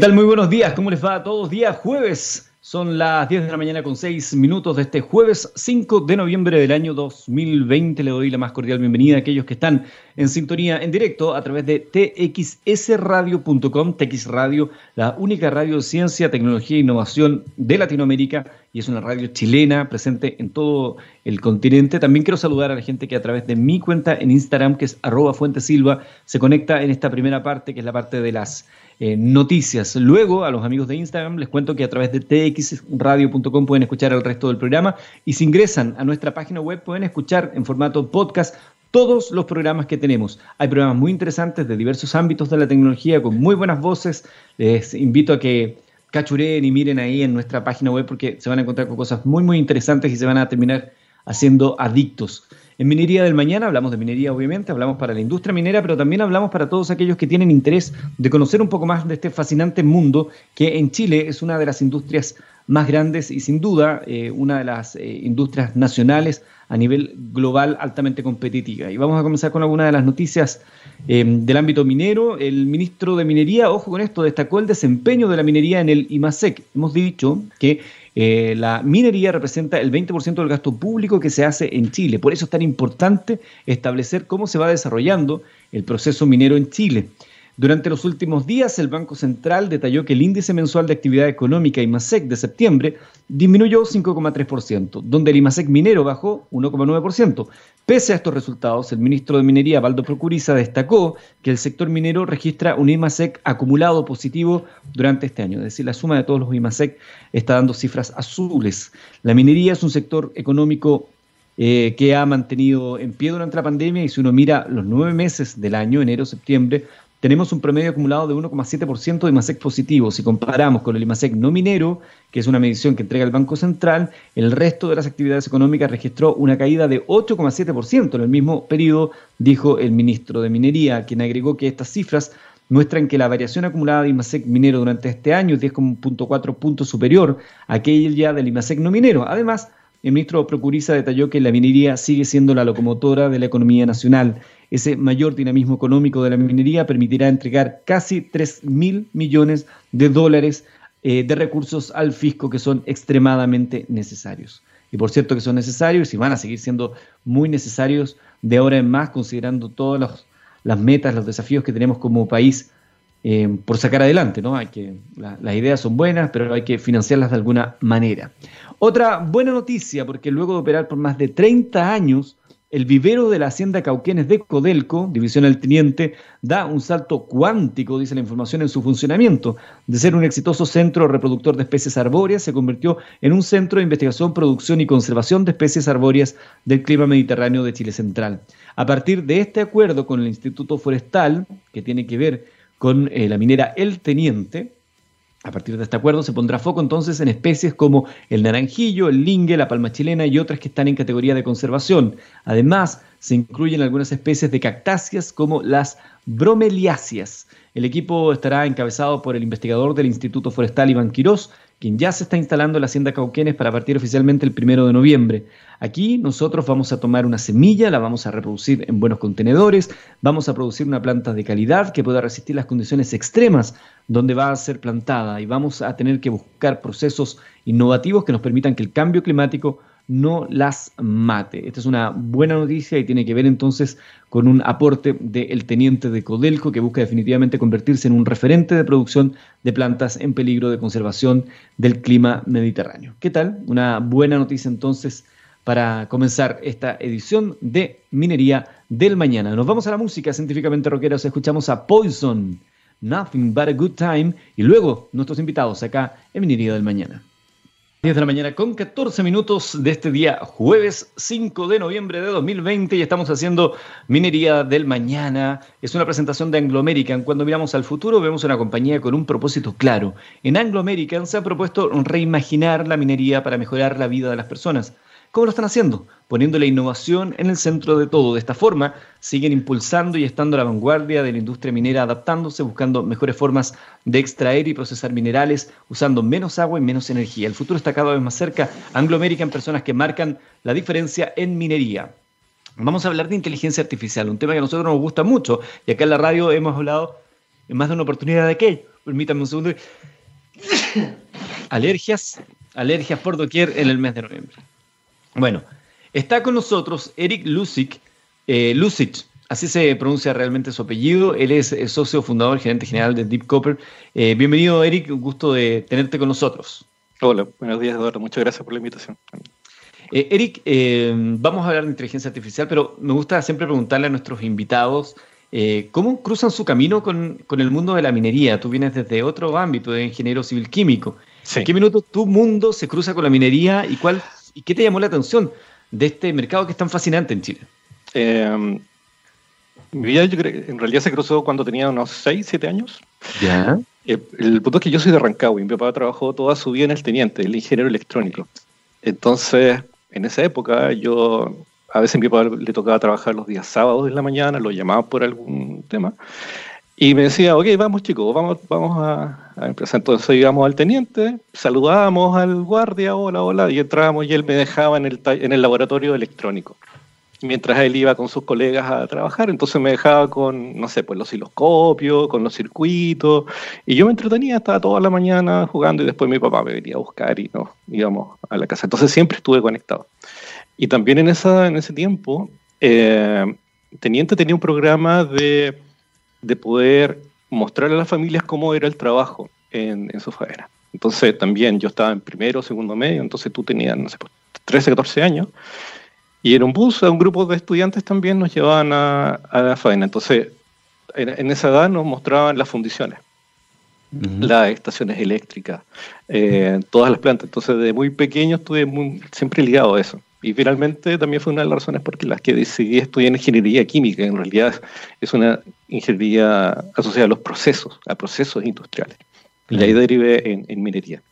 ¿Qué tal? Muy buenos días, ¿cómo les va a todos? Día jueves, son las 10 de la mañana con 6 minutos de este jueves 5 de noviembre del año 2020. Le doy la más cordial bienvenida a aquellos que están en sintonía en directo a través de txsradio.com, TX Radio, la única radio de ciencia, tecnología e innovación de Latinoamérica y es una radio chilena presente en todo el continente. También quiero saludar a la gente que a través de mi cuenta en Instagram, que es arroba fuentesilva, se conecta en esta primera parte, que es la parte de las eh, noticias. Luego, a los amigos de Instagram, les cuento que a través de txradio.com pueden escuchar el resto del programa y si ingresan a nuestra página web pueden escuchar en formato podcast todos los programas que tenemos. Hay programas muy interesantes de diversos ámbitos de la tecnología con muy buenas voces. Les invito a que cachuren y miren ahí en nuestra página web porque se van a encontrar con cosas muy, muy interesantes y se van a terminar haciendo adictos. En Minería del Mañana hablamos de minería, obviamente, hablamos para la industria minera, pero también hablamos para todos aquellos que tienen interés de conocer un poco más de este fascinante mundo que en Chile es una de las industrias más grandes y sin duda eh, una de las eh, industrias nacionales a nivel global altamente competitiva. Y vamos a comenzar con algunas de las noticias eh, del ámbito minero. El ministro de Minería, ojo con esto, destacó el desempeño de la minería en el IMASEC. Hemos dicho que eh, la minería representa el 20% del gasto público que se hace en Chile. Por eso es tan importante establecer cómo se va desarrollando el proceso minero en Chile. Durante los últimos días, el Banco Central detalló que el índice mensual de actividad económica IMASEC de septiembre disminuyó 5,3%, donde el IMASEC minero bajó 1,9%. Pese a estos resultados, el ministro de Minería, Valdo Procuriza, destacó que el sector minero registra un IMASEC acumulado positivo durante este año, es decir, la suma de todos los IMASEC está dando cifras azules. La minería es un sector económico eh, que ha mantenido en pie durante la pandemia y si uno mira los nueve meses del año, enero, septiembre, tenemos un promedio acumulado de 1,7% de IMASEC positivo. Si comparamos con el IMASEC no minero, que es una medición que entrega el Banco Central, el resto de las actividades económicas registró una caída de 8,7% en el mismo periodo, dijo el ministro de Minería, quien agregó que estas cifras muestran que la variación acumulada de IMASEC minero durante este año es 10,4 puntos superior a aquella del IMASEC no minero. Además, el ministro Procuriza detalló que la minería sigue siendo la locomotora de la economía nacional. Ese mayor dinamismo económico de la minería permitirá entregar casi 3 mil millones de dólares eh, de recursos al fisco que son extremadamente necesarios. Y por cierto que son necesarios y van a seguir siendo muy necesarios de ahora en más, considerando todas las metas, los desafíos que tenemos como país eh, por sacar adelante, ¿no? Hay que, las ideas son buenas, pero hay que financiarlas de alguna manera. Otra buena noticia, porque luego de operar por más de 30 años, el vivero de la Hacienda Cauquenes de Codelco, División del Teniente, da un salto cuántico, dice la información, en su funcionamiento. De ser un exitoso centro reproductor de especies arbóreas, se convirtió en un centro de investigación, producción y conservación de especies arbóreas del clima mediterráneo de Chile Central. A partir de este acuerdo con el Instituto Forestal, que tiene que ver con eh, la minera El Teniente. A partir de este acuerdo se pondrá foco entonces en especies como el naranjillo, el lingue, la palma chilena y otras que están en categoría de conservación. Además, se incluyen algunas especies de cactáceas como las bromeliáceas. El equipo estará encabezado por el investigador del Instituto Forestal Iván Quirós, quien ya se está instalando en la Hacienda Cauquenes para partir oficialmente el primero de noviembre. Aquí nosotros vamos a tomar una semilla, la vamos a reproducir en buenos contenedores, vamos a producir una planta de calidad que pueda resistir las condiciones extremas donde va a ser plantada y vamos a tener que buscar procesos innovativos que nos permitan que el cambio climático no las mate. Esta es una buena noticia y tiene que ver entonces con un aporte del teniente de Codelco que busca definitivamente convertirse en un referente de producción de plantas en peligro de conservación del clima mediterráneo. ¿Qué tal? Una buena noticia entonces para comenzar esta edición de Minería del Mañana. Nos vamos a la música científicamente rockera, escuchamos a Poison, Nothing But a Good Time y luego nuestros invitados acá en Minería del Mañana. 10 de la mañana con 14 minutos de este día, jueves 5 de noviembre de 2020 y estamos haciendo Minería del Mañana. Es una presentación de Anglo American. Cuando miramos al futuro vemos una compañía con un propósito claro. En Anglo American se ha propuesto reimaginar la minería para mejorar la vida de las personas. ¿Cómo lo están haciendo? Poniendo la innovación en el centro de todo. De esta forma, siguen impulsando y estando a la vanguardia de la industria minera, adaptándose, buscando mejores formas de extraer y procesar minerales, usando menos agua y menos energía. El futuro está cada vez más cerca. Anglo American, personas que marcan la diferencia en minería. Vamos a hablar de inteligencia artificial, un tema que a nosotros nos gusta mucho y acá en la radio hemos hablado en más de una oportunidad de aquello. Permítanme un segundo. alergias, alergias por doquier en el mes de noviembre. Bueno, está con nosotros Eric Lusic, eh, así se pronuncia realmente su apellido. Él es, socio fundador, gerente general de Deep Copper. Eh, bienvenido, Eric, un gusto de tenerte con nosotros. Hola, buenos días, Eduardo. Muchas gracias por la invitación. Eh, Eric, eh, vamos a hablar de inteligencia artificial, pero me gusta siempre preguntarle a nuestros invitados eh, ¿Cómo cruzan su camino con, el mundo de la minería? Tú vienes desde otro ámbito, de ingeniero civil químico. ¿En qué minuto tu mundo se cruza con la minería y, cuál, y qué te llamó la atención de este mercado que es tan fascinante en Chile? Em, mi vida yo creo, en realidad se cruzó cuando tenía unos 6, 7 años. Ya. Eh, el punto es que yo soy de Rancagua y mi papá trabajó toda su vida en el teniente, el ingeniero electrónico. Entonces, en esa época yo a veces mi papá le tocaba trabajar los días sábados de la mañana, lo llamaba por algún tema, y me decía, ok, vamos chicos, vamos, vamos a, empezar. Entonces íbamos al teniente, saludábamos al guardia, hola, hola, y entrábamos y él me dejaba en el, en el laboratorio electrónico. Mientras él iba con sus colegas a trabajar, entonces me dejaba con, no sé, pues los osciloscopios, con los circuitos, y yo me entretenía, estaba toda la mañana jugando y después mi papá me venía a buscar y nos íbamos a la casa. Entonces siempre estuve conectado. Y también en, esa, en ese tiempo, eh, Teniente tenía un programa de, de, poder mostrar a las familias cómo era el trabajo en, en su faena. Entonces también yo estaba en primero, segundo medio, entonces tú tenías, no sé, 13, pues, 14 años, y en un bus, a un grupo de estudiantes también nos llevaban a, a la faena. Entonces, en, esa edad nos mostraban las fundiciones, las estaciones eléctricas, eh, todas las plantas. Entonces, de muy pequeño estuve muy, siempre ligado a eso. Y finalmente también fue una de las razones por las que decidí estudiar ingeniería química. En realidad es una ingeniería asociada a los procesos, a procesos industriales. Y ahí derivé en, minería.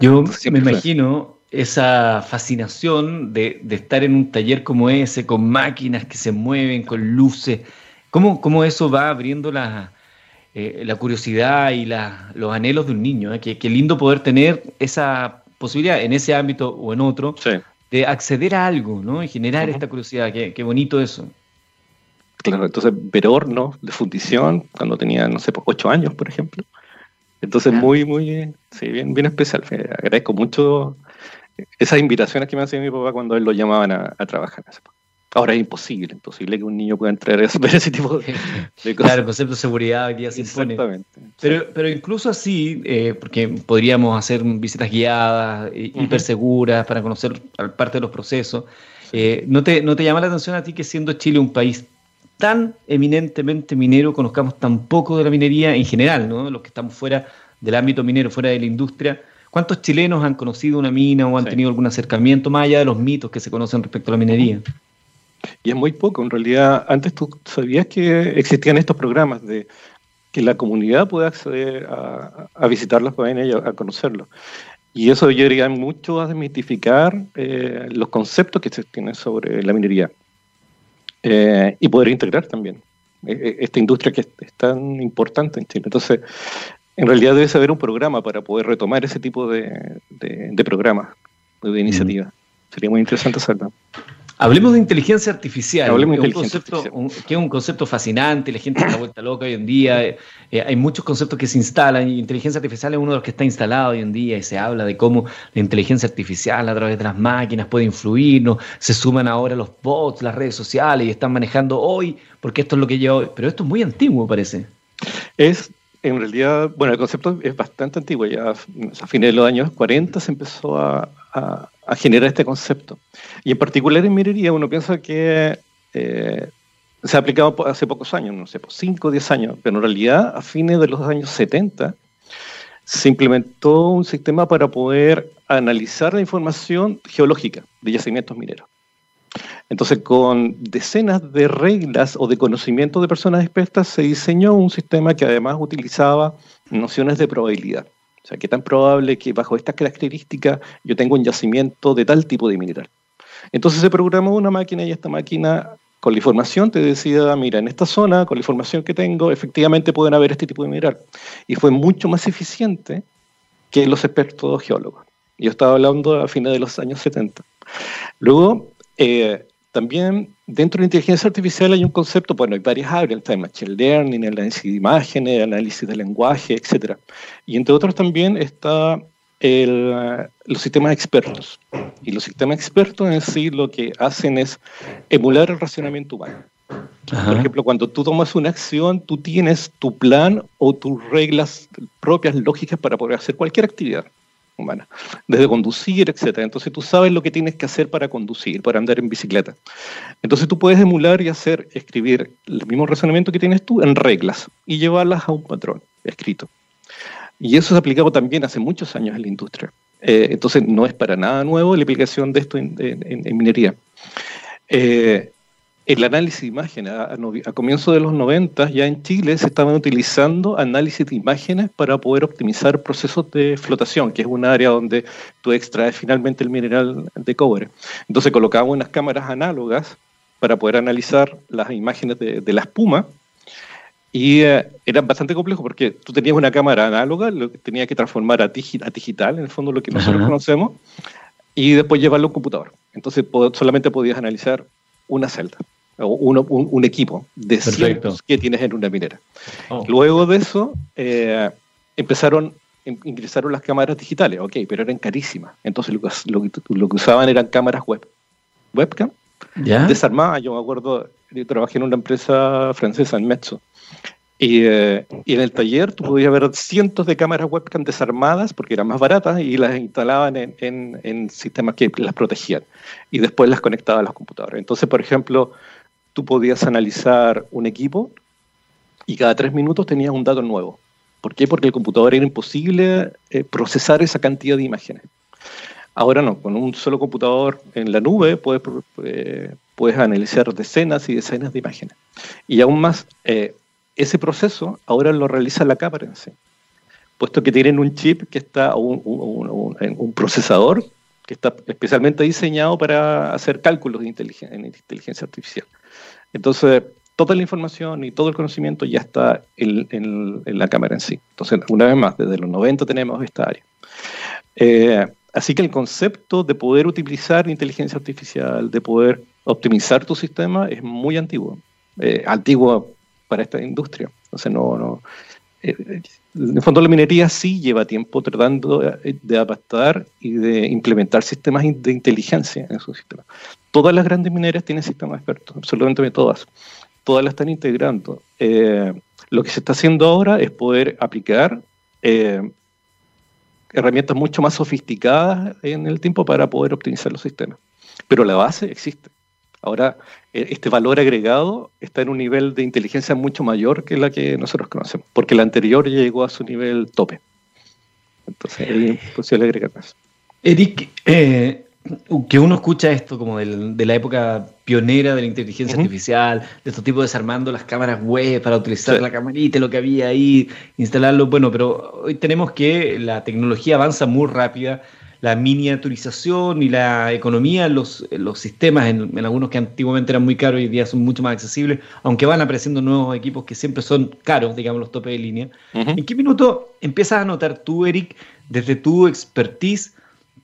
Yo me imagino esa fascinación de, estar en un taller como ese, con máquinas que se mueven, con luces. ¿Cómo, cómo eso va abriendo la, eh, la curiosidad y la, los anhelos de un niño? Eh? Qué, lindo poder tener esa posibilidad en ese ámbito o en otro de acceder a algo, ¿no? Y generar esta curiosidad, qué, bonito eso. Claro, entonces ver hornos de fundición cuando tenía, no sé, ocho años, por ejemplo. Entonces, muy, muy, sí, bien, bien especial. Agradezco mucho esas invitaciones que me hacía mi papá cuando él lo llamaban a, trabajar. Ahora es imposible, imposible que un niño pueda entrar a ver ese tipo de, cosas. Claro, el concepto de seguridad hoy día se impone. Exactamente. Pero, pero incluso así, eh, porque podríamos hacer visitas guiadas, hiper seguras, para conocer parte de los procesos. Eh, ¿no, te, ¿No te llama la atención a ti que siendo Chile un país tan eminentemente minero, conozcamos tan poco de la minería en general, ¿no? los que estamos fuera del ámbito minero, fuera de la industria? ¿Cuántos chilenos han conocido una mina o han tenido algún acercamiento más allá de los mitos que se conocen respecto a la minería? Y es muy poco, en realidad, antes tú sabías que existían estos programas de que la comunidad puede acceder a, visitar las páginas y a, conocerlos. Y eso yo diría mucho a desmitificar eh, los conceptos que se tienen sobre la minería eh, y poder integrar también eh, esta industria que es, tan importante en Chile. Entonces, en realidad debe haber un programa para poder retomar ese tipo de, de, programas, de iniciativas. Sería muy interesante hacerlo. Hablemos de inteligencia artificial, Hablemos que, un concepto, que es un concepto fascinante, la gente está vuelta loca hoy en día, eh, eh, hay muchos conceptos que se instalan y inteligencia artificial es uno de los que está instalado hoy en día y se habla de cómo la inteligencia artificial a través de las máquinas puede influirnos, se suman ahora los bots, las redes sociales y están manejando hoy, porque esto es lo que lleva hoy, pero esto es muy antiguo parece. Es en realidad, bueno, el concepto es bastante antiguo, ya a fines de los años 40 se empezó a a generar este concepto. Y en particular en minería uno piensa que eh, se ha aplicado hace pocos años, no sé, 5 o 10 años, pero en realidad a fines de los años 70 se implementó un sistema para poder analizar la información geológica de yacimientos mineros. Entonces, con decenas de reglas o de conocimientos de personas expertas, se diseñó un sistema que además utilizaba nociones de probabilidad. O sea, qué tan probable que bajo estas características yo tenga un yacimiento de tal tipo de mineral. Entonces se programó una máquina y esta máquina con la información te decía, mira, en esta zona, con la información que tengo, efectivamente pueden haber este tipo de mineral. Y fue mucho más eficiente que los expertos geólogos. Yo estaba hablando a fines de los años 70. Luego, eh, también dentro de la inteligencia artificial hay un concepto, bueno, hay varias áreas, está el machine learning, el análisis de imágenes, el análisis de lenguaje, etc. Y entre otros también está los sistemas expertos. Y los sistemas expertos en sí lo que hacen es emular el racionamiento humano. Por ejemplo, cuando tú tomas una acción, tú tienes tu plan o tus reglas propias, lógicas para poder hacer cualquier actividad humana, desde conducir, etc. Entonces tú sabes lo que tienes que hacer para conducir, para andar en bicicleta. Entonces tú puedes emular y hacer, escribir el mismo razonamiento que tienes tú en reglas y llevarlas a un patrón escrito. Y eso se aplicado también hace muchos años en la industria. Eh, entonces no es para nada nuevo la aplicación de esto en, minería. Eh, el análisis de imágenes, a, a, comienzos de los 90 ya en Chile se estaban utilizando análisis de imágenes para poder optimizar procesos de flotación, que es un área donde tú extraes finalmente el mineral de cobre. Entonces colocamos unas cámaras análogas para poder analizar las imágenes de, de la espuma y eh, era bastante complejo porque tú tenías una cámara análoga, lo que tenía que transformar a, digital, en el fondo lo que nosotros conocemos, y después llevarlo a un computador. Entonces solamente podías analizar una celda o un, equipo de cientos que tienes en una minera. Oh. Luego de eso, eh, empezaron, em, ingresaron las cámaras digitales, ok, pero eran carísimas. Entonces lo, lo, que usaban eran cámaras web, webcam, desarmadas. Yo me acuerdo, yo trabajé en una empresa francesa, en Mezzo, eh, y, en el taller tú podías ver cientos de cámaras webcam desarmadas porque eran más baratas y las instalaban en, sistemas que las protegían y después las conectaban a los computadores. Entonces, por ejemplo, tú podías analizar un equipo y cada tres minutos tenías un dato nuevo. ¿Por qué? Porque el computador era imposible eh, procesar esa cantidad de imágenes. Ahora no, con un solo computador en la nube puedes, eh, puedes analizar decenas y decenas de imágenes. Y aún más, ese proceso ahora lo realiza la cámara en sí, puesto que tienen un chip que está, un, un, procesador que está especialmente diseñado para hacer cálculos de inteligencia, en inteligencia artificial. Entonces, toda la información y todo el conocimiento ya está en, la cámara en sí. Entonces, una vez más, desde los 90 tenemos esta área. Eh, así que el concepto de poder utilizar inteligencia artificial, de poder optimizar tu sistema, es muy antiguo. Eh, antiguo para esta industria. Entonces, no, no. Eh, en el fondo, la minería sí lleva tiempo tratando de adaptar y de implementar sistemas de inteligencia en esos sistemas. Todas las grandes mineras tienen sistemas expertos, absolutamente todas. Todas las están integrando. Eh, lo que se está haciendo ahora es poder aplicar eh, herramientas mucho más sofisticadas en el tiempo para poder optimizar los sistemas. Pero la base existe. Ahora, e, este valor agregado está en un nivel de inteligencia mucho mayor que la que nosotros conocemos, porque la anterior llegó a su nivel tope. Entonces, es imposible agregar más. Eric, eh, que uno escucha esto como de la época pionera de la inteligencia artificial, de estos tipos desarmando las cámaras web para utilizar la camarita, lo que había ahí, instalarlo. Bueno, pero hoy tenemos que la tecnología avanza muy rápida la miniaturización y la economía, los, los sistemas, en, algunos que antiguamente eran muy caros y hoy día son mucho más accesibles, aunque van apareciendo nuevos equipos que siempre son caros, digamos, los topes de línea. ¿En qué minuto empiezas a notar tú, Eric, desde tu expertise,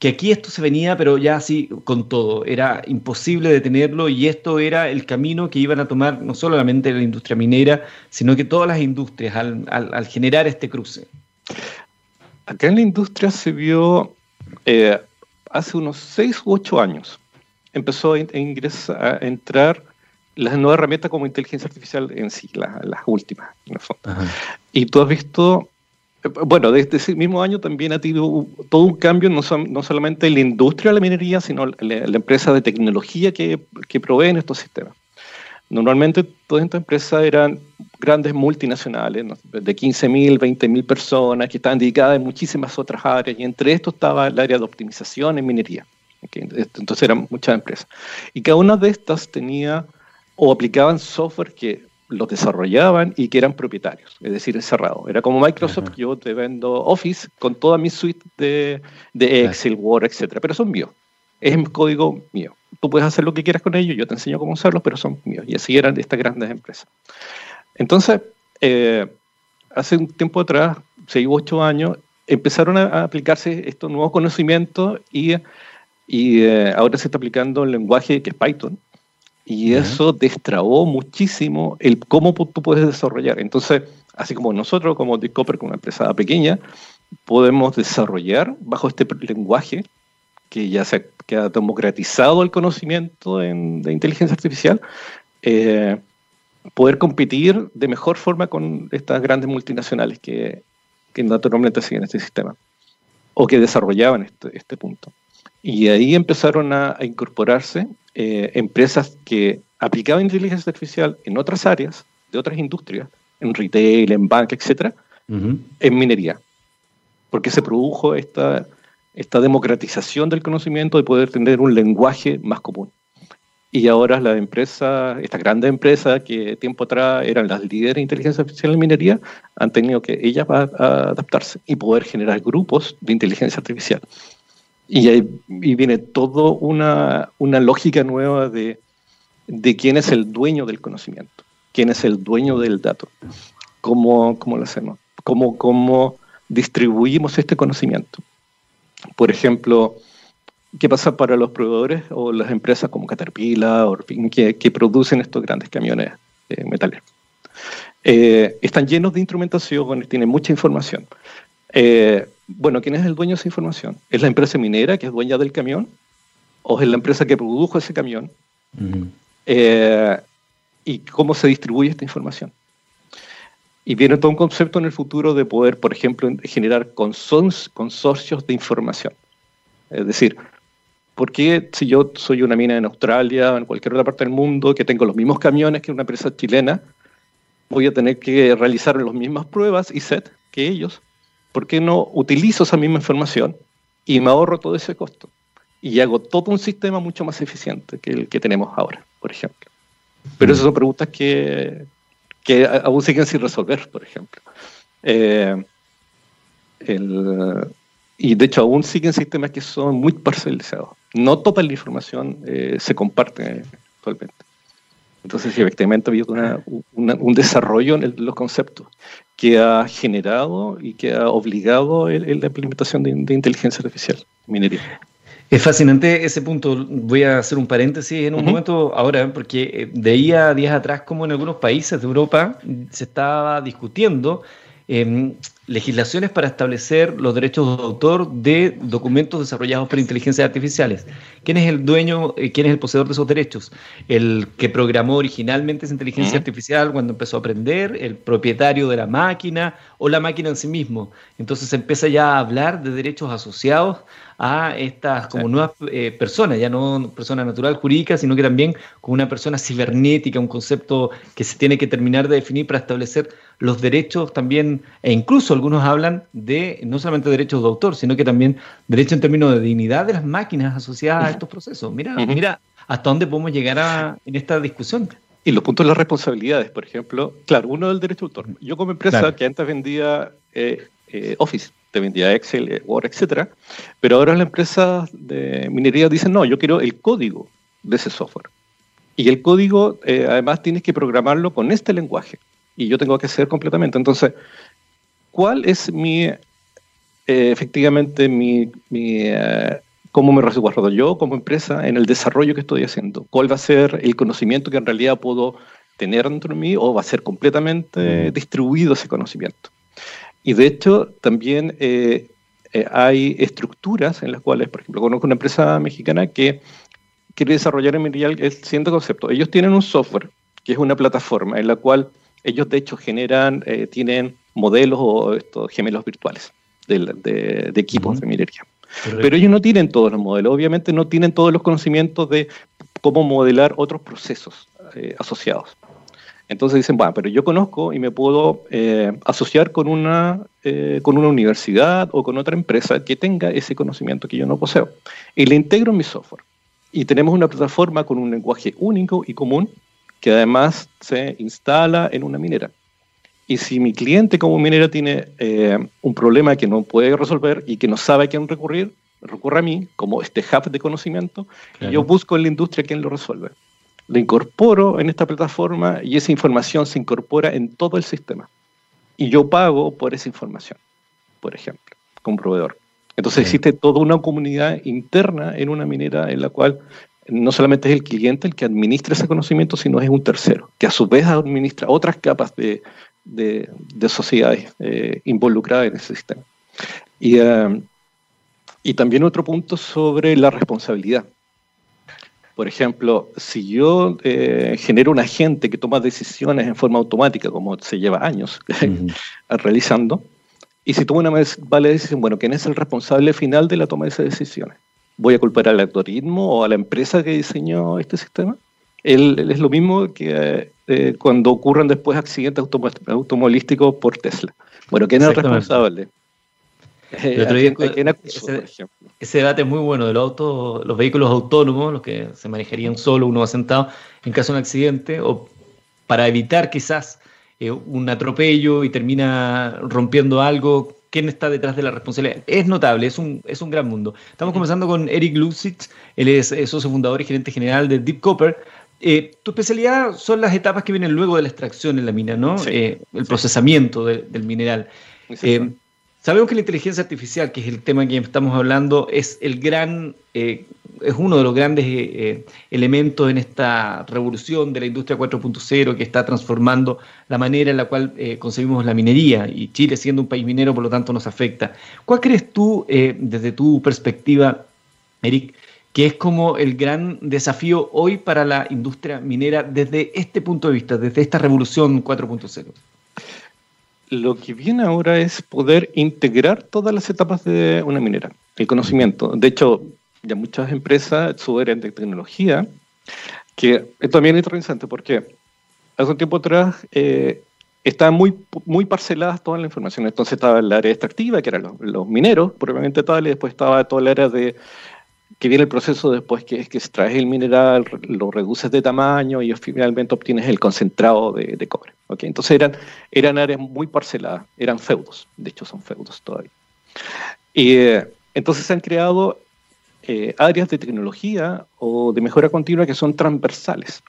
que aquí esto se venía, pero ya así con todo, era imposible detenerlo y esto era el camino que iban a tomar no solamente la industria minera, sino que todas las industrias al, al generar este cruce? Acá en la industria se vio eh, hace unos 6 u 8 años empezó a, ingresar, a entrar las nuevas herramientas como inteligencia artificial en sí, las, últimas, en el fondo. Y tú has visto, eh, bueno, desde ese mismo año también ha tenido todo un cambio, no, no solamente en la industria de la minería, sino en la, empresa de tecnología que, que proveen estos sistemas. Normalmente todas estas empresas eran grandes multinacionales, de 15.000, 20.000 personas que estaban dedicadas en muchísimas otras áreas, y entre estos estaba el área de optimización en minería. Entonces eran muchas empresas. Y cada una de estas tenía o aplicaban software que los desarrollaban y que eran propietarios, es decir, cerrado. Era como Microsoft, yo te vendo Office con toda mi suite de, de Excel, Word, etcétera, pero son míos. Es código mío tú puedes hacer lo que quieras con ellos, yo te enseño cómo usarlos, pero son míos. Y así eran estas grandes empresas. Entonces, eh, hace un tiempo atrás, seis u ocho años, empezaron a, aplicarse estos nuevos conocimientos y, y eh, ahora se está aplicando el lenguaje que es Python Y eso destrabó muchísimo el cómo tú puedes desarrollar. Entonces, así como nosotros, como Discover, como una empresa pequeña, podemos desarrollar bajo este lenguaje que ya se ha, democratizado el conocimiento de inteligencia artificial, eh, poder competir de mejor forma con estas grandes multinacionales que, que naturalmente siguen este sistema o que desarrollaban este, este punto. Y ahí empezaron a, incorporarse eh, empresas que aplicaban inteligencia artificial en otras áreas, de otras industrias, en retail, en banca, etcétera, en minería. Porque se produjo esta, esta democratización del conocimiento de poder tener un lenguaje más común. Y ahora las empresas, estas grandes empresas que tiempo atrás eran las líderes de inteligencia artificial en minería, han tenido que ellas adaptarse y poder generar grupos de inteligencia artificial. Y ahí y viene toda una, una, lógica nueva de, de, quién es el dueño del conocimiento, quién es el dueño del dato, cómo, cómo lo hacemos, cómo, cómo distribuimos este conocimiento. Por ejemplo, ¿Qué pasa para los proveedores o las empresas como Caterpillar o que, que producen estos grandes camiones eh, metaleros? Eh, están llenos de instrumentación, tienen mucha información. Eh, bueno, ¿quién es el dueño de esa información? ¿Es la empresa minera que es dueña del camión? ¿O es la empresa que produjo ese camión? ¿Y cómo se distribuye esta información? Y viene todo un concepto en el futuro de poder, por ejemplo, generar consorcios de información. Es decir, ¿Por qué si yo soy una mina en Australia o en cualquier otra parte del mundo que tengo los mismos camiones que una empresa chilena, voy a tener que realizar las mismas pruebas y set que ellos? ¿Por qué no utilizo esa misma información y me ahorro todo ese costo? Y hago todo un sistema mucho más eficiente que el que tenemos ahora, por ejemplo. Pero esas son preguntas que, que aún siguen sin resolver, por ejemplo. Eh, y de hecho aún siguen sistemas que son muy parcializados. No toda la información eh, se comparte actualmente. Entonces, efectivamente, ha habido un desarrollo en los conceptos que ha generado y que ha obligado la implementación de, inteligencia artificial minería. Es fascinante ese punto. Voy a hacer un paréntesis en un momento ahora, porque eh, veía días atrás como en algunos países de Europa se estaba discutiendo eh, legislaciones para establecer los derechos de autor de documentos desarrollados por inteligencias artificiales. ¿Quién es el dueño, eh, quién es el poseedor de esos derechos? El que programó originalmente esa inteligencia artificial cuando empezó a aprender, el propietario de la máquina o la máquina en sí mismo. Entonces se empieza ya a hablar de derechos asociados a estas como nuevas eh, personas, ya no persona natural jurídica, sino que también como una persona cibernética, un concepto que se tiene que terminar de definir para establecer los derechos también, e incluso algunos hablan de no solamente derechos de autor, sino que también derechos en términos de dignidad de las máquinas asociadas a estos procesos. Mira, mira hasta dónde podemos llegar en esta discusión. Y los puntos de las responsabilidades, por ejemplo, claro, uno del derecho de autor. Yo como empresa que antes vendía eh, eh, Office, te vendía Excel, eh, Word, etcétera, pero ahora las empresas de minería dicen, no, yo quiero el código de ese software. Y el código, además, tienes que programarlo con este lenguaje. Y yo tengo que hacer completamente. Entonces, ¿cuál es mi, efectivamente, mi, mi cómo me resguardo yo como empresa en el desarrollo que estoy haciendo. ¿Cuál va a ser el conocimiento que en realidad puedo tener dentro de mí o va a ser completamente distribuido ese conocimiento? Y de hecho, también eh, eh, hay estructuras en las cuales, por ejemplo, conozco una empresa mexicana que quiere desarrollar en el siguiente concepto. Ellos tienen un software que es una plataforma en la cual ellos de hecho generan, eh, tienen modelos o estos gemelos virtuales de, equipos de minería. Pero ellos no tienen todos los modelos, obviamente no tienen todos los conocimientos de cómo modelar otros procesos eh, asociados. Entonces dicen, bueno, pero yo conozco y me puedo eh, asociar con una, eh, con una universidad o con otra empresa que tenga ese conocimiento que yo no poseo. Y le integro en mi software. Y tenemos una plataforma con un lenguaje único y común que además se instala en una minera. Y si mi cliente como minera tiene eh, un problema que no puede resolver y que no sabe a quién recurrir, recurre a mí como este hub de conocimiento y yo busco en la industria quién lo resuelve. Lo incorporo en esta plataforma y esa información se incorpora en todo el sistema. Y yo pago por esa información, por ejemplo, como proveedor. Entonces existe toda una comunidad interna en una minera en la cual no solamente es el cliente el que administra ese conocimiento, sino es un tercero, que a su vez administra otras capas de, de, sociedades eh, involucradas en ese sistema. Y, eh, y también otro punto sobre la responsabilidad. Por ejemplo, si yo eh, genero un agente que toma decisiones en forma automática, como se lleva años realizando, y si tomo una vale decisión, bueno, ¿quién es el responsable final de la toma de esas decisiones? ¿Voy a culpar al algoritmo o a la empresa que diseñó este sistema? Él, es lo mismo que eh, cuando ocurren después accidentes automovilísticos por Tesla. Bueno, ¿quién es el responsable? Ese, debate es muy bueno de los autos, los vehículos autónomos, los que se manejarían solo, uno va sentado, en caso de un accidente, o para evitar quizás eh, un atropello y termina rompiendo algo, ¿quién está detrás de la responsabilidad? Es notable, es un, es un gran mundo. Estamos conversando con Eric Lusitz, él es, socio fundador y gerente general de Deep Copper. Eh, tu especialidad son las etapas que vienen luego de la extracción en la mina, ¿no? Eh, el procesamiento del mineral. Sabemos que la inteligencia artificial, que es el tema que estamos hablando, es el gran, eh, es uno de los grandes eh, eh, elementos en esta revolución de la industria 4.0 que está transformando la manera en la cual concebimos la minería y Chile siendo un país minero, por lo tanto, nos afecta. ¿Cuál crees tú, desde tu perspectiva, Eric, que es como el gran desafío hoy para la industria minera desde este punto de vista, desde esta revolución 4.0? Lo que viene ahora es poder integrar todas las etapas de una minera, el conocimiento. De hecho, ya muchas empresas, su área de tecnología, que es también interesante porque hace un tiempo atrás eh, estaban muy, muy parceladas toda la información. Entonces estaba el área extractiva, que eran los, los mineros, probablemente tal, y después estaba toda el área de que viene el proceso después que es que extraes el mineral, lo reduces de tamaño y finalmente obtienes el concentrado de, cobre. ¿okay? Entonces eran, eran áreas muy parceladas, eran feudos, de hecho son feudos todavía. Y, eh, entonces se han creado eh, áreas de tecnología o de mejora continua que son transversales.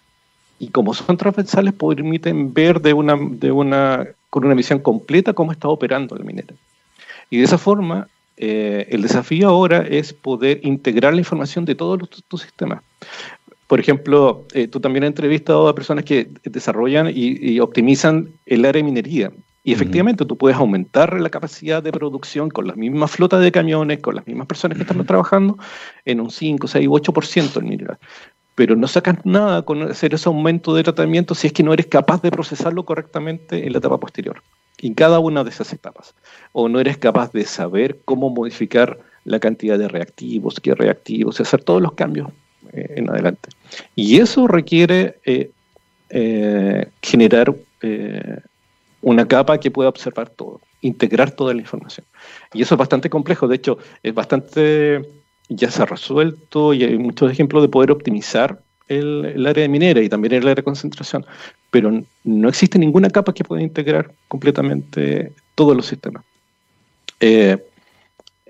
Y como son transversales, permiten ver de una, de una, con una visión completa cómo está operando el minero. Y de esa forma eh, el desafío ahora es poder integrar la información de todos tus sistemas. Por ejemplo, eh, tú también has entrevistado a personas que desarrollan y, optimizan el área de minería. Y efectivamente, tú puedes aumentar la capacidad de producción con la misma flota de camiones, con las mismas personas que están trabajando, en un 5, 6, 8% del mineral. Pero no sacas nada con hacer ese aumento de tratamiento si es que no eres capaz de procesarlo correctamente en la etapa posterior en cada una de esas etapas. O no eres capaz de saber cómo modificar la cantidad de reactivos, qué reactivos, hacer todos los cambios eh, en adelante. Y eso requiere eh, eh, generar una capa que pueda observar todo, integrar toda la información. Y eso es bastante complejo, de hecho, es bastante, ya se ha resuelto y hay muchos ejemplos de poder optimizar el, área de minera y también el área de concentración, pero no existe ninguna capa que pueda integrar completamente todos los sistemas. Eh,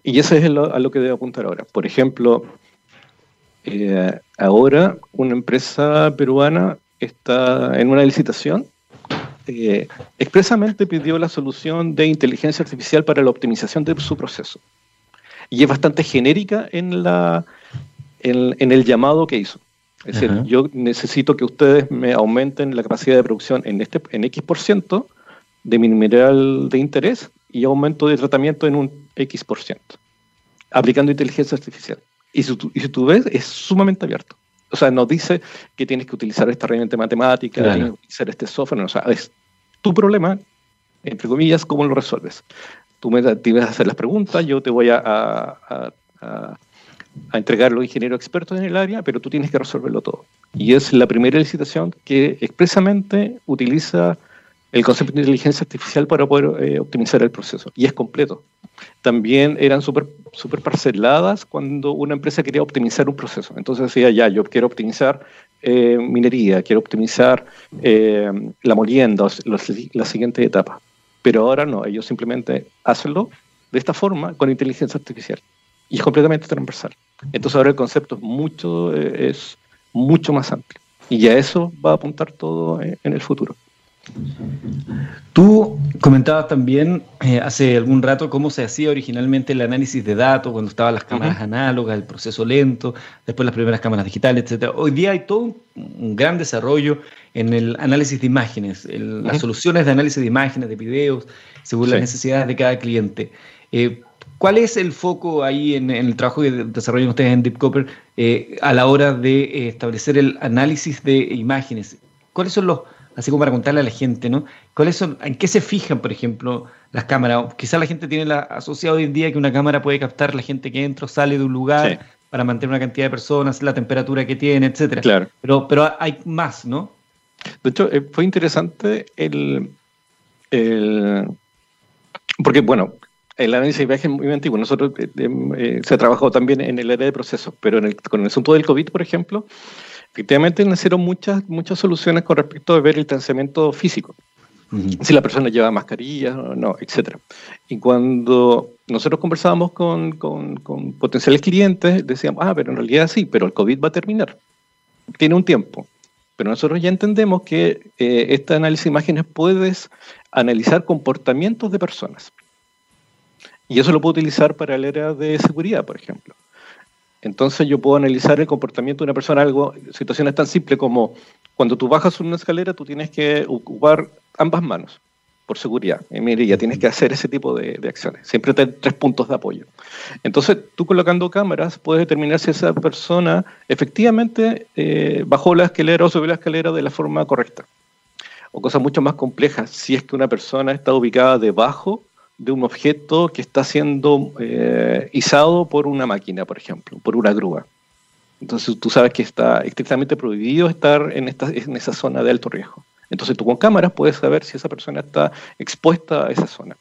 y eso es a lo que debo apuntar ahora. Por ejemplo, eh, ahora una empresa peruana está en una licitación. Eh, expresamente pidió la solución de inteligencia artificial para la optimización de su proceso. Y es bastante genérica en, la, en el llamado que hizo. Es decir, yo necesito que ustedes me aumenten la capacidad de producción en, este, en X por ciento de mi mineral de interés y aumento de tratamiento en un X por ciento, aplicando inteligencia artificial. Y si, tú, y si tú ves, es sumamente abierto. O sea, nos dice que tienes que utilizar esta herramienta matemática, tienes que utilizar este software. O sea, es tu problema, entre comillas, cómo lo resuelves. Tú me tienes a hacer las preguntas, yo te voy a, a a entregar los ingenieros expertos en el área, pero tú tienes que resolverlo todo. Y es la primera licitación que expresamente utiliza el concepto de inteligencia artificial para poder eh, optimizar el proceso. Y es completo. También eran súper super parceladas cuando una empresa quería optimizar un proceso. Entonces decía, ya, yo quiero optimizar eh, minería, quiero optimizar eh, la molienda, la siguiente etapa. Pero ahora no, ellos simplemente hacenlo de esta forma con inteligencia artificial. Y es completamente transversal. Entonces ahora el concepto es mucho, eh, es mucho más amplio. Y a eso va a apuntar todo en el futuro. Tú comentabas también eh, hace algún rato cómo se hacía originalmente el análisis de datos cuando estaban las cámaras análogas, el proceso lento, después las primeras cámaras digitales, etc. Hoy día hay todo un, gran desarrollo en el análisis de imágenes, las soluciones de análisis de imágenes, de videos, según las necesidades de cada cliente. Eh, ¿Cuál es el foco ahí en, el trabajo que desarrollan ustedes en Deep Copper eh, a la hora de establecer el análisis de imágenes? ¿Cuáles son los así como para contarle a la gente, ¿no? ¿Cuáles son, ¿En qué se fijan, por ejemplo, las cámaras? Quizás la gente tiene la, asociado hoy en día que una cámara puede captar la gente que entra o sale de un lugar para mantener una cantidad de personas, la temperatura que tiene, etcétera. Claro. Pero, pero hay más, ¿no? De hecho, eh, fue interesante el, el porque, bueno, el análisis de imagen es muy antiguo. Nosotros eh, eh, se ha trabajado también en el área de procesos, pero en el, con el asunto del COVID, por ejemplo, efectivamente nacieron muchas, muchas soluciones con respecto a ver el distanciamiento físico. Si la persona lleva mascarilla o no, etc. Y cuando nosotros conversábamos con, con, potenciales clientes, decíamos, ah, pero en realidad sí, pero el COVID va a terminar. Tiene un tiempo. Pero nosotros ya entendemos que eh, este análisis de imágenes puedes analizar comportamientos de personas. Y eso lo puedo utilizar para el área de seguridad, por ejemplo. Entonces yo puedo analizar el comportamiento de una persona, algo, situaciones tan simples como cuando tú bajas una escalera, tú tienes que ocupar ambas manos por seguridad. Y mire, ya tienes que hacer ese tipo de, acciones. Siempre tener tres puntos de apoyo. Entonces, tú colocando cámaras puedes determinar si esa persona efectivamente eh, bajó la escalera o subió la escalera de la forma correcta. O cosas mucho más complejas, si es que una persona está ubicada debajo de un objeto que está siendo eh, izado por una máquina, por ejemplo, por una grúa. Entonces tú sabes que está estrictamente prohibido estar en, esta, en esa zona de alto riesgo. Entonces tú con cámaras puedes saber si esa persona está expuesta a esa zona.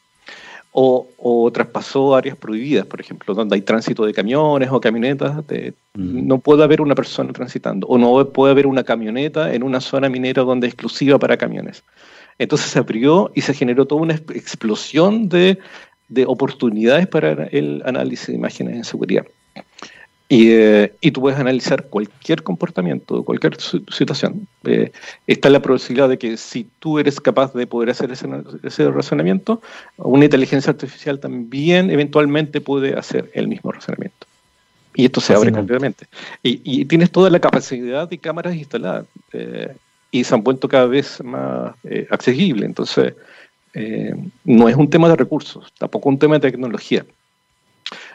O, o traspasó áreas prohibidas, por ejemplo, donde hay tránsito de camiones o camionetas. No puede haber una persona transitando. O no puede haber una camioneta en una zona minera donde es exclusiva para camiones. Entonces se abrió y se generó toda una explosión de, oportunidades para el análisis de imágenes en seguridad. Eh, y, tú puedes analizar cualquier comportamiento, cualquier situación. Eh, está la posibilidad de que si tú eres capaz de poder hacer ese, razonamiento, una inteligencia artificial también eventualmente puede hacer el mismo razonamiento. Y esto se abre completamente. Y, tienes toda la capacidad de cámaras instaladas. Eh, y se han vuelto cada vez más eh, accesibles. Entonces, eh, no es un tema de recursos, tampoco un tema de tecnología.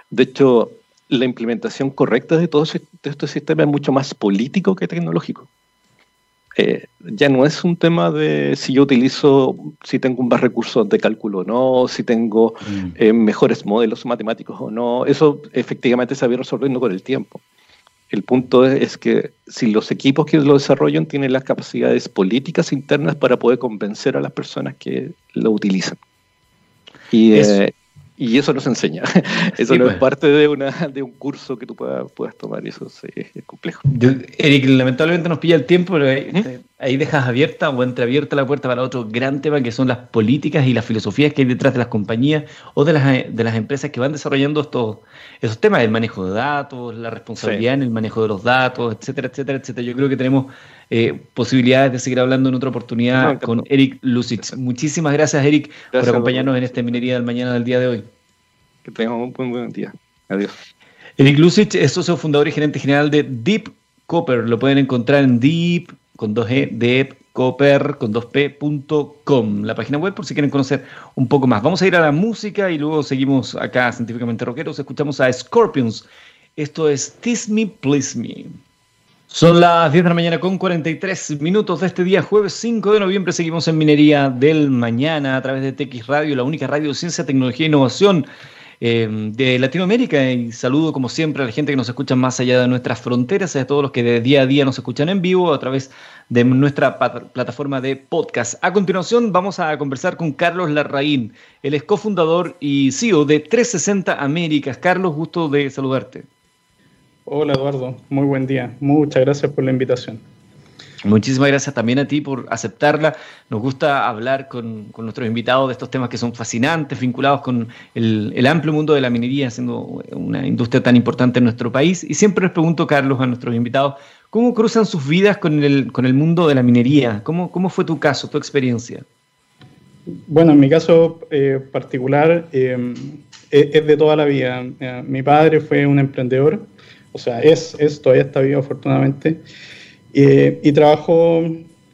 De hecho, la implementación correcta de todo este sistema es mucho más político que tecnológico. Eh, ya no es un tema de si yo utilizo, si tengo más recursos de cálculo o no, si tengo mm. mejores modelos matemáticos o no. Eso efectivamente se ido resolviendo con el tiempo. El punto es, que si los equipos que lo desarrollan tienen las capacidades políticas internas para poder convencer a las personas que lo utilizan. Y, eh, y eso no se enseña. Eso no es pues. parte de, una, de un curso que tú puedas, puedas tomar y eso es, complejo. Eric, lamentablemente nos pilla el tiempo, pero ahí, dejas abierta o entreabierta la puerta para otro gran tema que son las políticas y las filosofías que hay detrás de las compañías o de las, de las empresas que van desarrollando estos, esos temas, el manejo de datos, la responsabilidad en el manejo de los datos, etcétera, etcétera, etcétera. Yo creo que tenemos eh, posibilidades de seguir hablando en otra oportunidad con Eric Lucich. Muchísimas gracias, Eric, por acompañarnos en esta minería del mañana del día de hoy. Que tengamos un buen, día. Adiós. Eric Lucich es socio fundador y gerente general de Deep Copper. Lo pueden encontrar en Deep, con 2G, Deep Copper con 2p.com, la página web por si quieren conocer un poco más. Vamos a ir a la música y luego seguimos acá científicamente rockeros. Escuchamos a Scorpions. Esto es Tease Me, Please Me. Son las 10 de la mañana con 43 minutos de este día, jueves 5 de noviembre. Seguimos en Minería del Mañana a través de TX Radio, la única radio de ciencia, tecnología e innovación Em, de Latinoamérica y saludo como siempre a la gente que nos escucha más allá de nuestras fronteras, a todos los que de día a día nos escuchan en vivo a través de nuestra plataforma de podcast. A continuación vamos a conversar con Carlos Larraín, él es cofundador y CEO de 360 Américas. Carlos, gusto de saludarte. Hola Eduardo, muy buen día. Muchas gracias por la invitación. Muchísimas gracias también a ti por aceptarla. Nos gusta hablar con, nuestros invitados de estos temas que son fascinantes, vinculados con el, amplio mundo de la minería, siendo una industria tan importante en nuestro país. Y siempre les pregunto, Carlos, a nuestros invitados, ¿cómo cruzan sus vidas con el, con el mundo de la minería? ¿Cómo, ¿Cómo fue tu caso, tu experiencia? Bueno, en mi caso eh, particular eh, es, de toda la vida. Eh, mi padre fue un emprendedor, o sea, es, es todavía está vivo afortunadamente. Eh, y trabajó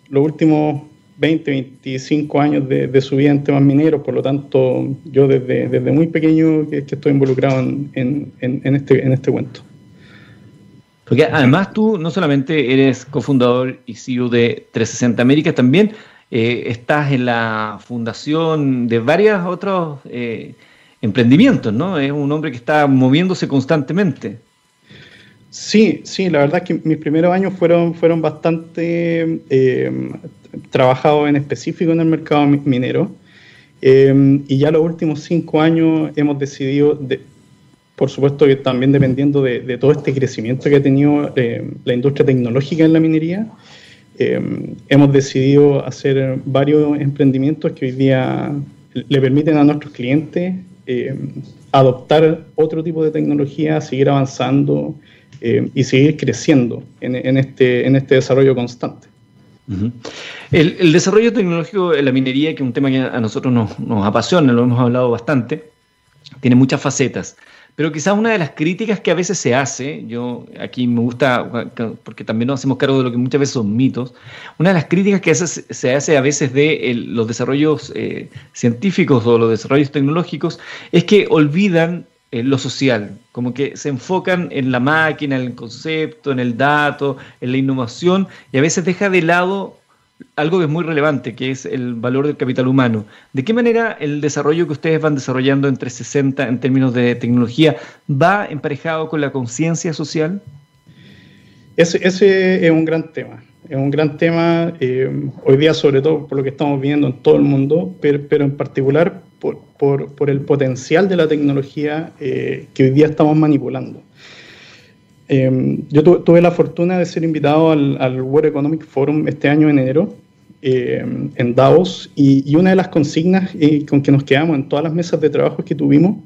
los últimos 20, 25 años de, su vida en temas mineros, por lo tanto yo desde, desde muy pequeño que, estoy involucrado en, en, este, en este cuento. Porque además tú no solamente eres cofundador y CEO de 360 América, también eh, estás en la fundación de varios otros eh, emprendimientos, ¿no? Es un hombre que está moviéndose constantemente. Sí, sí, la verdad es que mis primeros años fueron, fueron bastante eh, trabajados en específico en el mercado minero. Eh, y ya los últimos cinco años hemos decidido, de, por supuesto que también dependiendo de, todo este crecimiento que ha tenido eh, la industria tecnológica en la minería, hemos decidido hacer varios emprendimientos que hoy día le permiten a nuestros clientes adoptar otro tipo de tecnología, seguir avanzando eh, y seguir creciendo en, este, en este desarrollo constante. el, desarrollo tecnológico en la minería, que es un tema que a nosotros nos, nos apasiona, lo hemos hablado bastante, tiene muchas facetas. Pero quizás una de las críticas que a veces se hace, yo aquí me gusta, porque también nos hacemos cargo de lo que muchas veces son mitos, una de las críticas que se hace a veces de los desarrollos eh, científicos o los desarrollos tecnológicos es que olvidan lo social, como que se enfocan en la máquina, en el concepto, en el dato, en la innovación, y a veces deja de lado algo que es muy relevante, que es el valor del capital humano. ¿De qué manera el desarrollo que ustedes van desarrollando entre 60 en términos de tecnología va emparejado con la conciencia social? Ese, es un gran tema. Es un gran tema eh, hoy día, sobre todo por lo que estamos viendo en todo el mundo, pero en particular por, por, el potencial de la tecnología eh, que hoy día estamos manipulando. Eh, yo tuve la fortuna de ser invitado al, World Economic Forum este año en enero, eh, en Davos, y, una de las consignas con que nos quedamos en todas las mesas de trabajo que tuvimos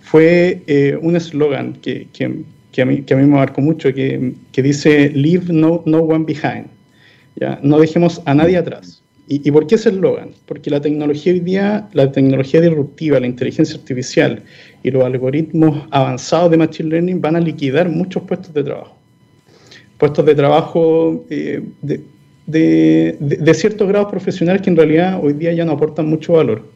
fue un eslogan que, que, que, a mí, que a mí me marcó mucho, que, que dice, Leave no, no one behind. ¿ya? No dejemos a nadie atrás. ¿Y, por qué ese eslogan? Porque la tecnología hoy día, la tecnología disruptiva, la inteligencia artificial y los algoritmos avanzados de Machine Learning van a liquidar muchos puestos de trabajo. Puestos de trabajo eh, de, de, ciertos grados profesionales que en realidad hoy día ya no aportan mucho valor.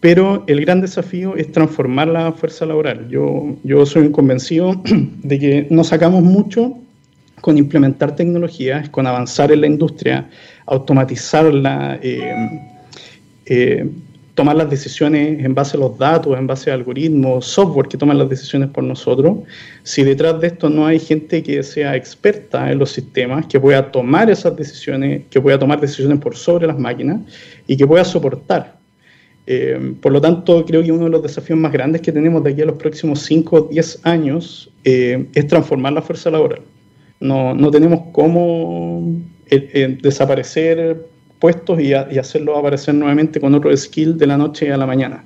Pero el gran desafío es transformar la fuerza laboral. Yo, yo soy convencido de que no sacamos mucho con implementar tecnologías, con avanzar en la industria, automatizarla, eh, eh, tomar las decisiones en base a los datos, en base a algoritmos, software que toman las decisiones por nosotros, si detrás de esto no hay gente que sea experta en los sistemas, que pueda tomar esas decisiones, que pueda tomar decisiones por sobre las máquinas y que pueda soportar. Eh, por lo tanto, creo que uno de los desafíos más grandes que tenemos de aquí a los próximos 5 o 10 años es transformar la fuerza laboral. No, no tenemos cómo desaparecer puestos y, hacerlos aparecer nuevamente con otro skill de la noche a la mañana.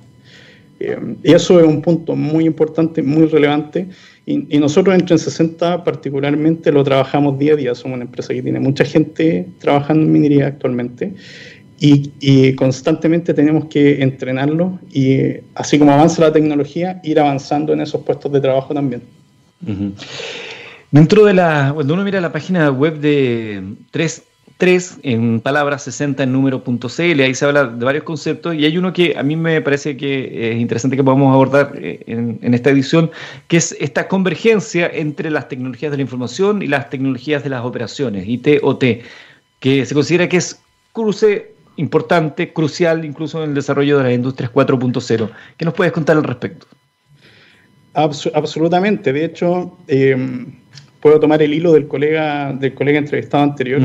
Eh, y eso es un punto muy importante, muy relevante. Y, nosotros en 360 particularmente lo trabajamos día a día. Somos una empresa que tiene mucha gente trabajando en minería actualmente. Y, constantemente tenemos que entrenarlo y así como avanza la tecnología, ir avanzando en esos puestos de trabajo también. Dentro de la, cuando uno mira la página web de 3, 3 en palabras 60 en número.cl, ahí se habla de varios conceptos y hay uno que a mí me parece que es interesante que podamos abordar eh, en, esta edición, que es esta convergencia entre las tecnologías de la información y las tecnologías de las operaciones, ITOT, que se considera que es cruce importante, crucial incluso en el desarrollo de las industrias 4.0. ¿Qué nos puedes contar al respecto? absolutamente. De hecho, eh, puedo tomar el hilo del colega, del colega entrevistado anterior,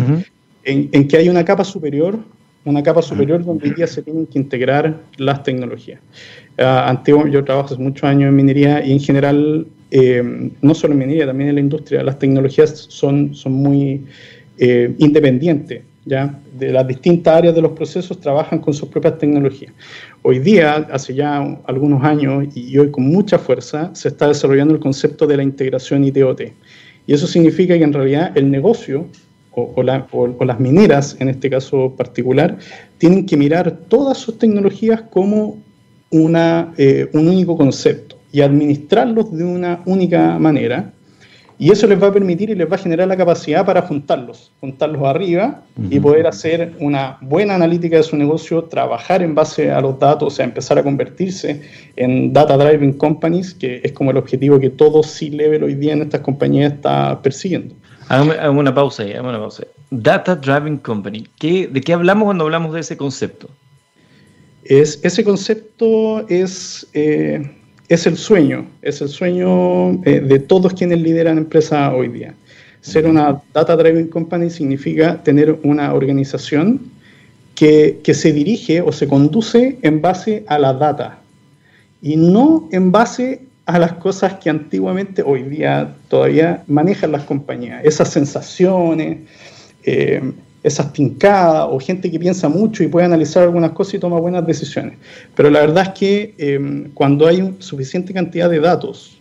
en, que hay una capa superior, una capa superior donde hoy día se tienen que integrar las tecnologías. Uh, antiguo, yo trabajo hace muchos años en minería y en general, eh, no solo en minería, también en la industria, las tecnologías son, son muy eh, independiente, ¿ya? De las distintas áreas de los procesos trabajan con sus propias tecnologías. Hoy día, hace ya algunos años y hoy con mucha fuerza, se está desarrollando el concepto de la integración ITOT. Y eso significa que en realidad el negocio o, las mineras, en este caso particular, tienen que mirar todas sus tecnologías como una, eh, un único concepto y administrarlos de una única manera. Y eso les va a permitir y les va a generar la capacidad para juntarlos, juntarlos arriba y poder hacer una buena analítica de su negocio, trabajar en base a los datos, o sea, empezar a convertirse en data driving companies, que es como el objetivo que todo C-Level hoy día en estas compañías está persiguiendo. Hagamos una pausa ahí, hagamos una pausa. Data Driving Company. ¿De qué hablamos cuando hablamos de ese concepto? Es, ese concepto es, eh, es el sueño, es el sueño eh, de todos quienes lideran empresas hoy día. Ser una Data Driving Company significa tener una organización que, que se dirige o se conduce en base a la data y no en base a las cosas que antiguamente, hoy día todavía manejan las compañías, esas sensaciones, eh, esas tincadas o gente que piensa mucho y puede analizar algunas cosas y toma buenas decisiones. Pero la verdad es que eh, cuando hay suficiente cantidad de datos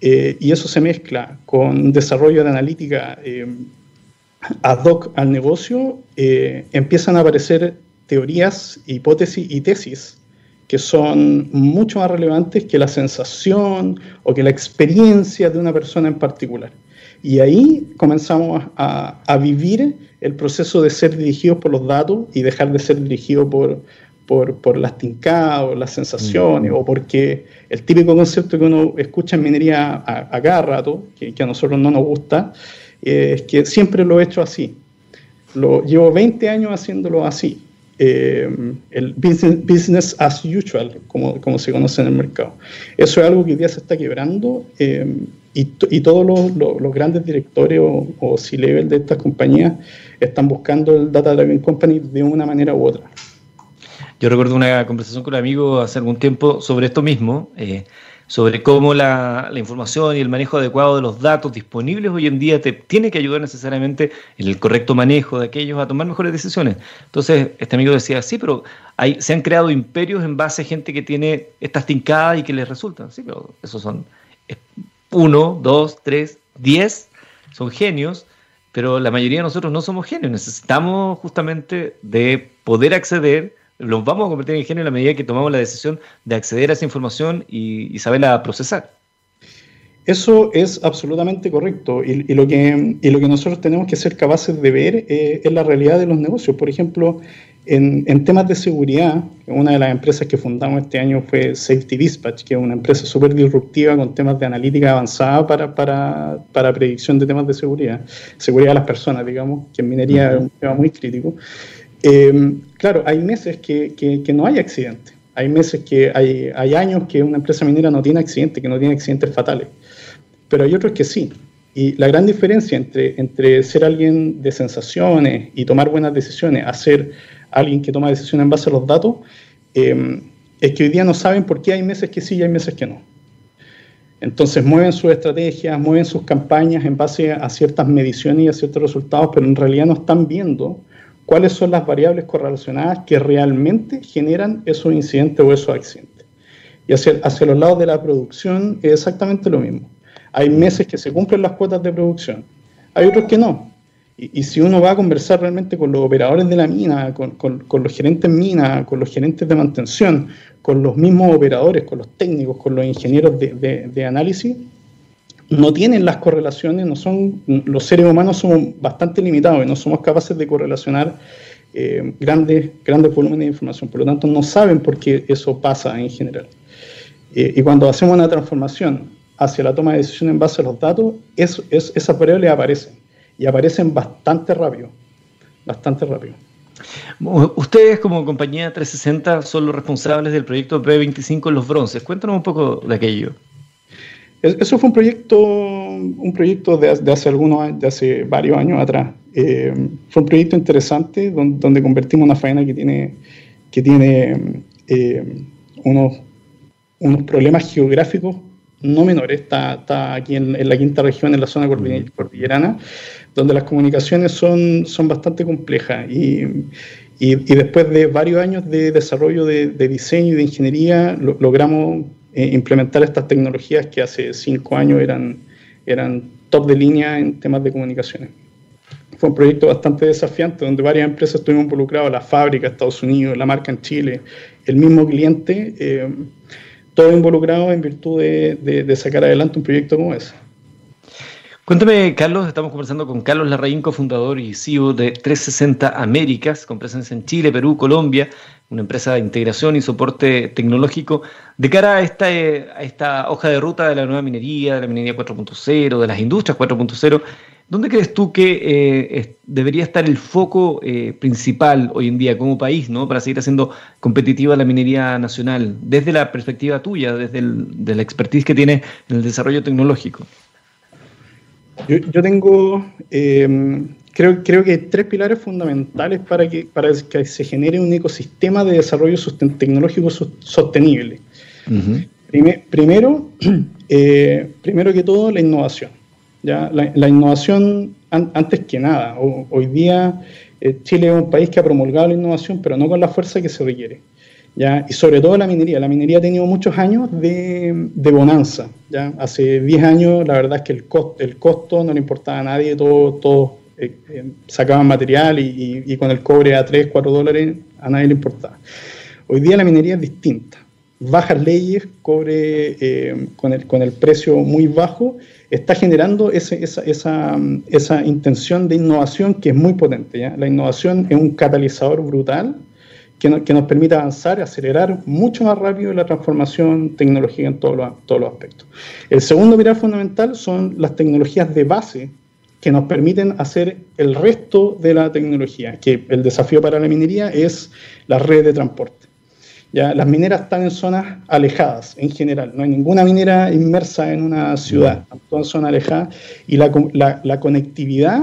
eh, y eso se mezcla con desarrollo de analítica ad hoc al negocio, empiezan a aparecer teorías, hipótesis y tesis que son mucho más relevantes que la sensación o que la experiencia de una persona en particular. Y ahí comenzamos a, vivir el proceso de ser dirigidos por los datos y dejar de ser dirigidos por, por, las tincadas o las sensaciones, mm. o porque el típico concepto que uno escucha en minería a, cada rato, que, a nosotros no nos gusta, es que siempre lo he hecho así. Lo, llevo 20 años haciéndolo así. Eh, el business, as usual, como, como, se conoce en el mercado. Eso es algo que hoy día se está quebrando eh, y, todos los, los, grandes directores o, o C-level de estas compañías están buscando el Data Driven Company de una manera u otra. Yo recuerdo una conversación con un amigo hace algún tiempo sobre esto mismo. Eh, sobre cómo la, información y el manejo adecuado de los datos disponibles hoy en día te tiene que ayudar necesariamente en el correcto manejo de aquellos a tomar mejores decisiones. Entonces, este amigo decía, sí, pero hay, se han creado imperios en base a gente que tiene estas tincadas y que les resultan. Sí, pero esos son uno, dos, tres, diez, son genios, pero la mayoría de nosotros no somos genios. Necesitamos justamente de poder acceder los vamos a convertir en genio en la medida que tomamos la decisión de acceder a esa información y, saberla procesar. Eso es absolutamente correcto y, lo que, lo que nosotros tenemos que ser capaces de ver eh, es la realidad de los negocios. Por ejemplo, en, temas de seguridad, una de las empresas que fundamos este año fue Safety Dispatch, que es una empresa súper disruptiva con temas de analítica avanzada para, para, para, predicción de temas de seguridad, seguridad de las personas, digamos, que en minería es un tema muy crítico. Eh, claro, hay meses que, que, no hay accidentes. Hay meses que hay, hay años que una empresa minera no tiene accidentes, que no tiene accidentes fatales. Pero hay otros que sí. Y la gran diferencia entre, entre ser alguien de sensaciones y tomar buenas decisiones a ser alguien que toma decisiones en base a los datos, em, es que hoy día no saben por qué hay meses que sí y hay meses que no. Entonces mueven sus estrategias, mueven sus campañas en base a ciertas mediciones y a ciertos resultados, pero en realidad no están viendo cuáles son las variables correlacionadas que realmente generan esos incidentes o esos accidentes. Y hacia, hacia los lados de la producción es exactamente lo mismo. Hay meses que se cumplen las cuotas de producción, hay otros que no. Y, si uno va a conversar realmente con los operadores de la mina, con, los gerentes mina, con los gerentes de mantención, con los mismos operadores, con los técnicos, con los ingenieros de, análisis, no tienen las correlaciones, no son, los seres humanos somos bastante limitados y no somos capaces de correlacionar eh, grandes, grandes volúmenes de información, por lo tanto no saben por qué eso pasa en general. Eh, y cuando hacemos una transformación hacia la toma de decisión en base a los datos, es, esas variables aparecen y aparecen bastante rápido, bastante rápido. Ustedes como compañía 360 son los responsables del proyecto P25 en los bronces. Cuéntanos un poco de aquello. Eso fue un proyecto, un proyecto de, hace algunos, de hace varios años atrás. Eh, fue un proyecto interesante donde, convertimos una faena que tiene, que tiene eh, unos, unos problemas geográficos no menores, está, está aquí en, la quinta región, en la zona cordillerana, donde las comunicaciones son, son bastante complejas. Y, y, después de varios años de desarrollo de, diseño y de ingeniería, logramos eh, implementar estas tecnologías que hace cinco años eran, eran top de línea en temas de comunicaciones. Fue un proyecto bastante desafiante donde varias empresas estuvimos involucradas, la fábrica, Estados Unidos, la marca en Chile, el mismo cliente, eh, todo involucrado en virtud de, sacar adelante un proyecto como ese. Cuéntame, Carlos, estamos conversando con Carlos Larraín, cofundador y CEO de 360 Américas, con presencia en Chile, Perú, Colombia, una empresa de integración y soporte tecnológico. De cara a esta, a esta hoja de ruta de la nueva minería, de la minería 4.0, de las industrias 4.0, ¿Dónde crees tú que eh, debería estar el foco eh, principal hoy en día como país, ¿no? para seguir haciendo competitiva la minería nacional, desde la perspectiva tuya, desde la expertise que tienes en el desarrollo tecnológico? Yo, tengo, em, creo, creo que tres pilares fundamentales para que, para que se genere un ecosistema de desarrollo tecnológico sostenible. primero, eh, primero que todo, la innovación. La, innovación, antes que nada, hoy día eh, Chile es un país que ha promulgado la innovación, pero no con la fuerza que se requiere. ¿ya? Y sobre todo la minería. La minería ha tenido muchos años de, bonanza. ¿ya? Hace 10 años, la verdad es que el, costo, el costo no le importaba a nadie, todos todo, eh, eh, sacaban material y, con el cobre a 3, 4 dólares, a nadie le importaba. Hoy día la minería es distinta. Bajas leyes, cobre con, el, con el precio muy bajo está generando esa, esa, intención de innovación que es muy potente. ¿ya? La innovación es un catalizador brutal que, que, nos permite avanzar, acelerar mucho más rápido la transformación tecnológica en todos los, todos los aspectos. El segundo pilar fundamental son las tecnologías de base que nos permiten hacer el resto de la tecnología, que el desafío para la minería es la red de transporte. ¿Ya? Las mineras están en zonas alejadas en general, no hay ninguna minera inmersa en una ciudad, todas son alejadas y la, la, conectividad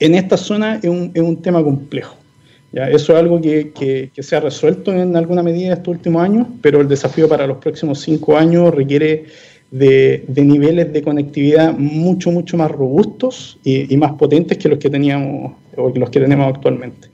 en esta zona es un, es un tema complejo. ¿ya? Eso es algo que, que, se ha resuelto en alguna medida estos últimos años, pero el desafío para los próximos cinco años requiere de, de, niveles de conectividad mucho, mucho más robustos y, y, más potentes que los que teníamos o los que tenemos actualmente.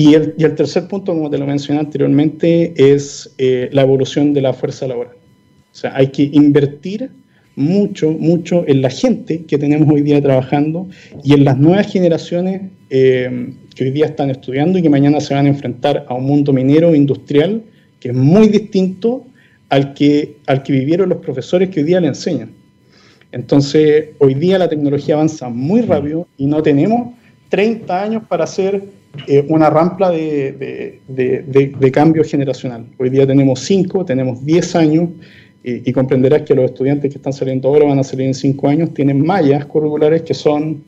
Y el, y el, tercer punto, como te lo mencioné anteriormente, es eh, la evolución de la fuerza laboral. O sea, hay que invertir mucho, mucho en la gente que tenemos hoy día trabajando y en las nuevas generaciones eh, que hoy día están estudiando y que mañana se van a enfrentar a un mundo minero industrial que es muy distinto al que, al que vivieron los profesores que hoy día le enseñan. Entonces, hoy día la tecnología avanza muy rápido y no tenemos 30 años para hacer eh, una rampa de, cambio generacional. Hoy día tenemos 5, tenemos 10 años y, comprenderás que los estudiantes que están saliendo ahora van a salir en 5 años, tienen mallas curriculares que son,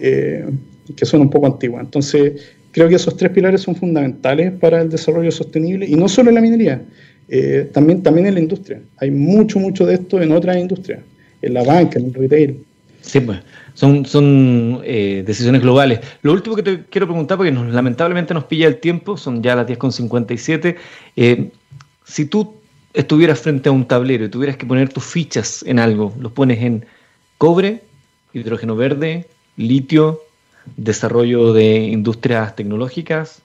eh, que son un poco antiguas. Entonces, creo que esos tres pilares son fundamentales para el desarrollo sostenible y no solo en la minería, eh, también, también en la industria. Hay mucho, mucho de esto en otras industrias, en la banca, en el retail. Sí, pues son, son eh, decisiones globales. Lo último que te quiero preguntar, porque lamentablemente nos pilla el tiempo, son ya las 10.57. Eh, si tú estuvieras frente a un tablero y tuvieras que poner tus fichas en algo, los pones en cobre, hidrógeno verde, litio, desarrollo de industrias tecnológicas.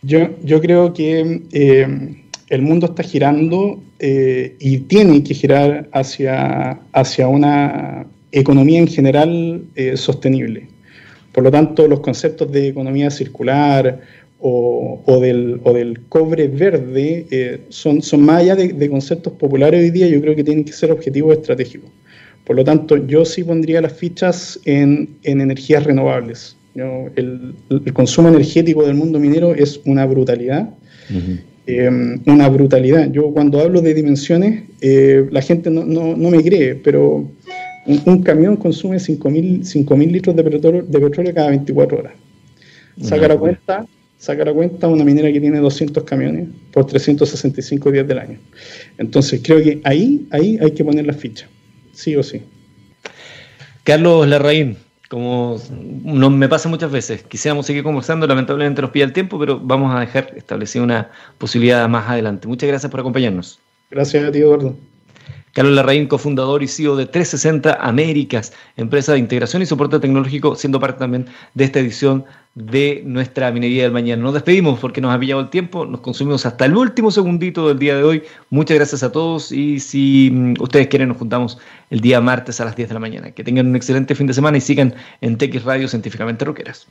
Yo, yo creo que eh, el mundo está girando eh, y tiene que girar hacia, hacia una economía en general eh, sostenible. Por lo tanto, los conceptos de economía circular o, del, o del, cobre verde eh, son, son más allá de, conceptos populares hoy día, yo creo que tienen que ser objetivos estratégicos. Por lo tanto, yo sí pondría las fichas en, en energías renovables. El, el, consumo energético del mundo minero es una brutalidad. Em, una brutalidad. Yo cuando hablo de dimensiones, eh, la gente no, no, no, me cree, pero un, camión consume 5.000 litros de petróleo, de petróleo cada 24 horas. Saca la cuenta, saca la cuenta una minera que tiene 200 camiones por 365 días del año. Entonces creo que ahí, ahí hay que poner la ficha, sí o sí. Carlos Larraín, como no me pasa muchas veces. Quisiéramos seguir conversando, lamentablemente nos pide el tiempo, pero vamos a dejar establecida una posibilidad más adelante. Muchas gracias por acompañarnos. Gracias a ti, Eduardo. Carlos Larraín, cofundador y CEO de 360 Américas, empresa de integración y soporte tecnológico, siendo parte también de esta edición de nuestra minería del mañana. Nos despedimos porque nos ha pillado el tiempo, nos consumimos hasta el último segundito del día de hoy. Muchas gracias a todos y si mm, ustedes quieren nos juntamos el día martes a las 10 de la mañana. Que tengan un excelente fin de semana y sigan en TX Radio Científicamente Roqueras.